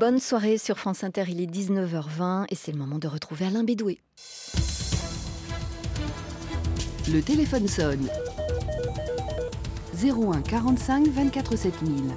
bonne soirée sur France Inter, il est 19h20 et c'est le moment de retrouver Alain Bédoué. Le téléphone sonne. 01 45 24 7000.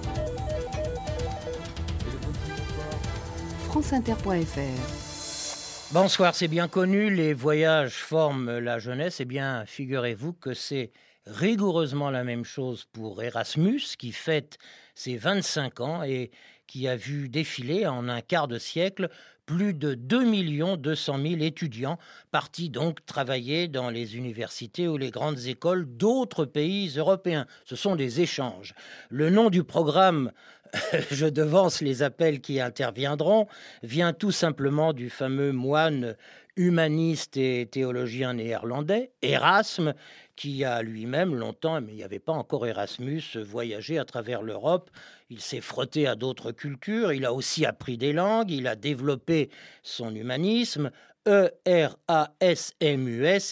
franceinter.fr Bonsoir, c'est bien connu, les voyages forment la jeunesse. Eh bien, figurez-vous que c'est rigoureusement la même chose pour Erasmus, qui fête ses 25 ans et qui a vu défiler en un quart de siècle plus de 2 200 000 étudiants partis donc travailler dans les universités ou les grandes écoles d'autres pays européens. Ce sont des échanges. Le nom du programme je devance les appels qui interviendront, vient tout simplement du fameux moine humaniste et théologien néerlandais, Erasme, qui a lui-même longtemps, mais il n'y avait pas encore Erasmus, voyagé à travers l'Europe. Il s'est frotté à d'autres cultures, il a aussi appris des langues, il a développé son humanisme, E-R-A-S-M-U-S,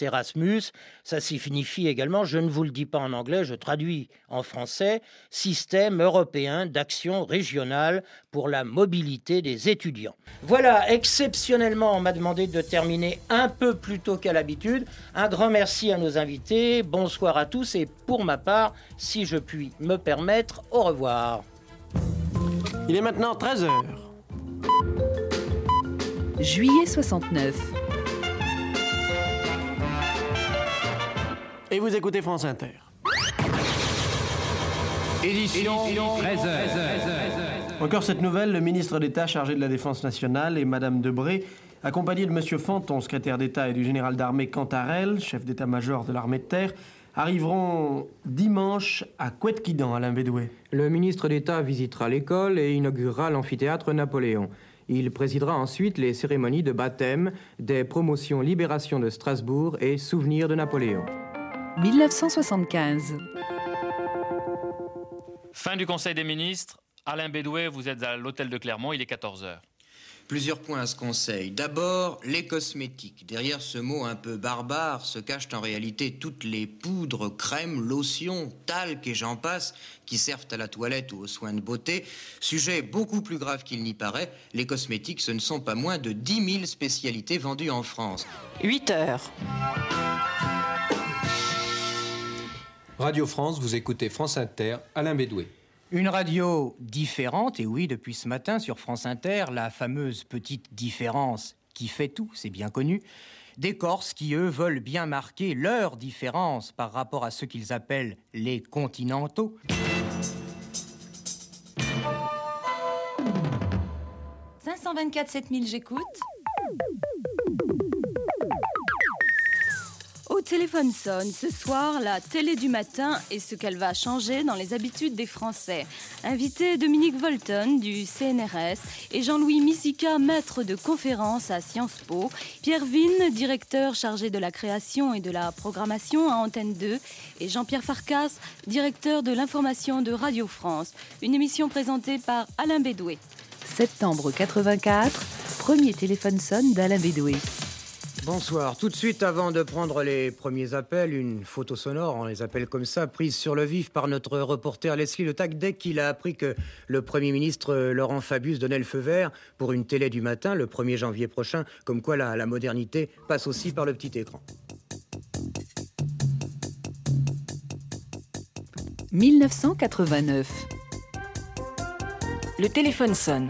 Erasmus, ça signifie également, je ne vous le dis pas en anglais, je traduis en français, Système européen d'action régionale pour la mobilité des étudiants. Voilà, exceptionnellement, on m'a demandé de terminer un peu plus tôt qu'à l'habitude. Un grand merci à nos invités, bonsoir à tous et pour ma part, si je puis me permettre, au revoir. Il est maintenant 13h. Juillet 69. Et vous écoutez France Inter. Édition 13h. Encore cette nouvelle, le ministre d'État chargé de la Défense nationale et Madame Debré, accompagnés de Monsieur Fanton, secrétaire d'État, et du général d'armée Cantarel, chef d'état-major de l'armée de terre, arriveront dimanche à Couetquidan, Alain Bédoué. Le ministre d'État visitera l'école et inaugurera l'amphithéâtre Napoléon. Il présidera ensuite les cérémonies de baptême des promotions Libération de Strasbourg et Souvenirs de Napoléon. 1975. Fin du Conseil des ministres. Alain Bédoué, vous êtes à l'hôtel de Clermont, il est 14h. Plusieurs points à ce conseil. D'abord, les cosmétiques. Derrière ce mot un peu barbare se cachent en réalité toutes les poudres, crèmes, lotions, talcs et j'en passe qui servent à la toilette ou aux soins de beauté. Sujet beaucoup plus grave qu'il n'y paraît, les cosmétiques, ce ne sont pas moins de 10 000 spécialités vendues en France. 8 heures. Radio France, vous écoutez France Inter, Alain Bédoué. Une radio différente, et oui, depuis ce matin sur France Inter, la fameuse petite différence qui fait tout, c'est bien connu. Des Corses qui, eux, veulent bien marquer leur différence par rapport à ce qu'ils appellent les continentaux. « 524 7000, j'écoute. Téléphone sonne ce soir la télé du matin et ce qu'elle va changer dans les habitudes des Français. Invité Dominique Volton du CNRS et Jean-Louis Missica, maître de conférence à Sciences Po, Pierre Vigne, directeur chargé de la création et de la programmation à Antenne 2 et Jean-Pierre Farcas, directeur de l'information de Radio France. Une émission présentée par Alain Bédoué. Septembre 84, premier téléphone sonne d'Alain Bédoué. Bonsoir. Tout de suite, avant de prendre les premiers appels, une photo sonore, on les appelle comme ça, prise sur le vif par notre reporter Leslie Le Tac dès qu'il a appris que le Premier ministre Laurent Fabius donnait le feu vert pour une télé du matin le 1er janvier prochain, comme quoi la, la modernité passe aussi par le petit écran. 1989. Le téléphone sonne.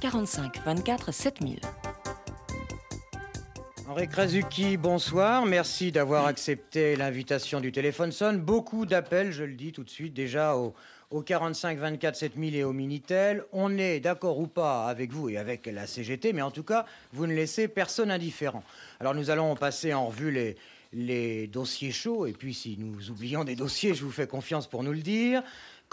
45 24 7000. Henri Krasuki, bonsoir. Merci d'avoir accepté l'invitation du téléphone sonne. Beaucoup d'appels, je le dis tout de suite, déjà au, au 45 24 7000 et au Minitel. On est d'accord ou pas avec vous et avec la CGT, mais en tout cas, vous ne laissez personne indifférent. Alors nous allons passer en revue les, les dossiers chauds, et puis si nous oublions des dossiers, je vous fais confiance pour nous le dire.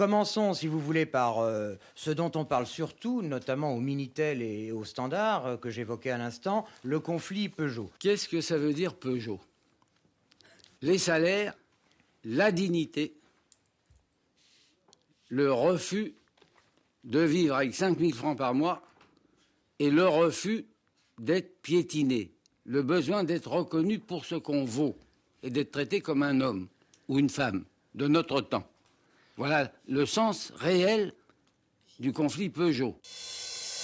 Commençons, si vous voulez, par euh, ce dont on parle surtout, notamment au Minitel et au Standard, euh, que j'évoquais à l'instant, le conflit Peugeot. Qu'est-ce que ça veut dire Peugeot? Les salaires, la dignité, le refus de vivre avec 5 000 francs par mois et le refus d'être piétiné, le besoin d'être reconnu pour ce qu'on vaut et d'être traité comme un homme ou une femme de notre temps. Voilà le sens réel du conflit Peugeot.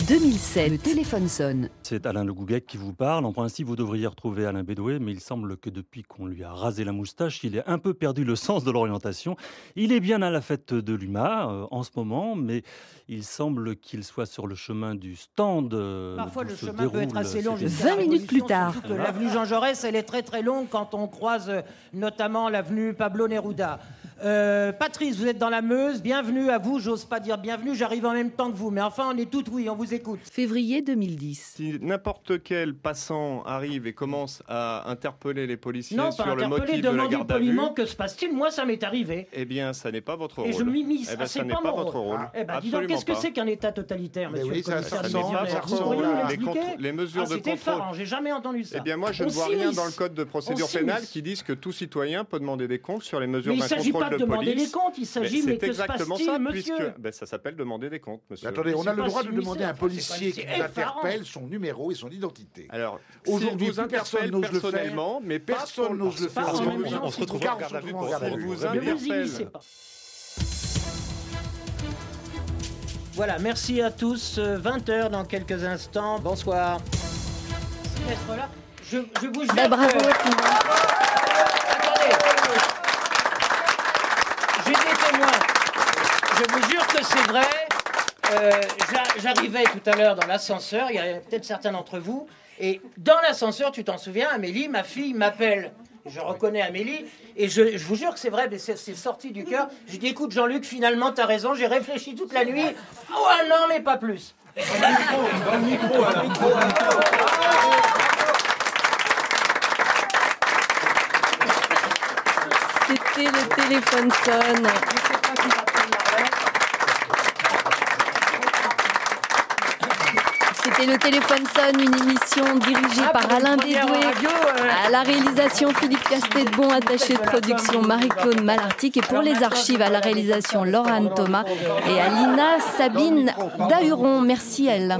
2007. Le téléphone sonne. C'est Alain Le Gouguet qui vous parle. En principe, vous devriez retrouver Alain Bédoué, mais il semble que depuis qu'on lui a rasé la moustache, il ait un peu perdu le sens de l'orientation. Il est bien à la fête de l'UMA euh, en ce moment, mais il semble qu'il soit sur le chemin du stand. euh, Parfois, le chemin peut être assez long. ces- jusqu'à la 20 minutes plus tard. L'avenue Jean Jaurès, elle est très très longue quand on croise euh, notamment l'avenue Pablo Neruda. Euh, Patrice, vous êtes dans la Meuse. Bienvenue à vous. J'ose pas dire bienvenue, j'arrive en même temps que vous. Mais enfin, on est toutes oui, on vous écoute. Février 2010. Si n'importe quel passant arrive et commence à interpeller les policiers Non, sur pas le motif de la garde à vue, poliment que se passe-t-il. Moi, ça m'est arrivé. eh bien, ça n'est pas votre rôle. Et je m'immisce. Eh Ah, c'est ça n'est pas pas mon votre rôle. Eh ben, dis donc, qu'est-ce que c'est qu'un État totalitaire, Mais monsieur oui, le commissaire ça ça Les mesures Ah, de C'est contrôle. j'ai jamais entendu ça. Eh bien, moi, je ne vois rien dans le code de procédure pénale qui dise que tout citoyen peut demander des comptes sur les mesures d'un contrôle pas de de demander police. des comptes, il s'agit, mais c'est que se exactement passe-t-il, ça, monsieur? Puisque ben, ça s'appelle demander des comptes, monsieur. Attendez, on a le droit de demander à un policier qui interpelle son numéro et son identité. Alors, Aujourd'hui, personne n'ose le faire. mais Personne n'ose le faire. on- se retrouve en garde à vue pour vous Ne vous interpelle. Voilà, merci à tous. 20h dans quelques instants. Bonsoir. Sylvestre là, je, je vous jure. Bah, bravo, que- Attendez. Témoins. Je vous jure que c'est vrai. Euh, j'a- J'arrivais tout à l'heure dans l'ascenseur, il y a peut-être certains d'entre vous, et dans l'ascenseur, tu t'en souviens, Amélie, ma fille, m'appelle. Je reconnais Amélie, et je, vous jure que c'est vrai, mais c'est sorti du cœur. Je dis, écoute, Jean-Luc, finalement, t'as raison, j'ai réfléchi toute la nuit. Oh non, mais pas plus. C'était le téléphone sonne. C'était le téléphone sonne, une émission dirigée Ah, par Alain Bédoué. radio, euh. À la réalisation, Philippe Castet-Bon, attaché de production Marie-Claude Malartic. Et pour les archives, à la réalisation, Laurent Thomas. Et à l'INA, Sabine Dahuron. Merci, elle.